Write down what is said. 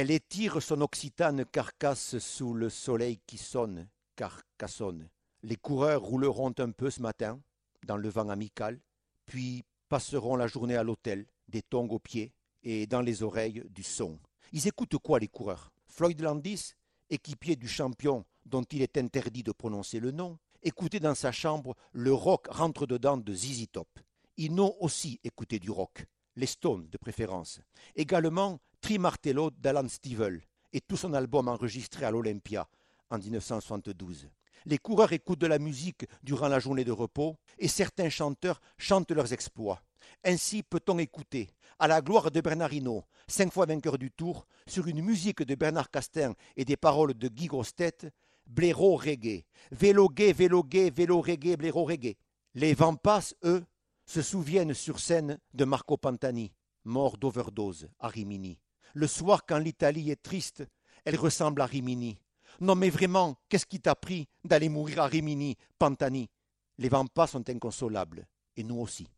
Elle étire son occitane carcasse sous le soleil qui sonne, carcassonne. Les coureurs rouleront un peu ce matin, dans le vent amical, puis passeront la journée à l'hôtel, des tongs aux pieds et dans les oreilles du son. Ils écoutent quoi les coureurs? Floyd Landis, équipier du champion dont il est interdit de prononcer le nom, écoutait dans sa chambre le rock rentre-dedans de ZZ Top. Ils n'ont aussi écouté du rock, les Stones de préférence. Également Trimartello d'Alan Stivell et tout son album enregistré à l'Olympia en 1972. Les coureurs écoutent de la musique durant la journée de repos et certains chanteurs chantent leurs exploits. Ainsi peut-on écouter, à la gloire de Bernard Hinault, cinq fois vainqueur du Tour, sur une musique de Bernard Castin et des paroles de Guy Grostet, blaireau reggae, vélo gay, vélo gay, vélo reggae, blaireau reggae. Les Vampas, eux, se souviennent sur scène de Marco Pantani, mort d'overdose à Rimini. Le soir, quand l'Italie est triste, elle ressemble à Rimini. Non mais vraiment, qu'est-ce qui t'a pris d'aller mourir à Rimini, Pantani? Les Vampas sont inconsolables, et nous aussi.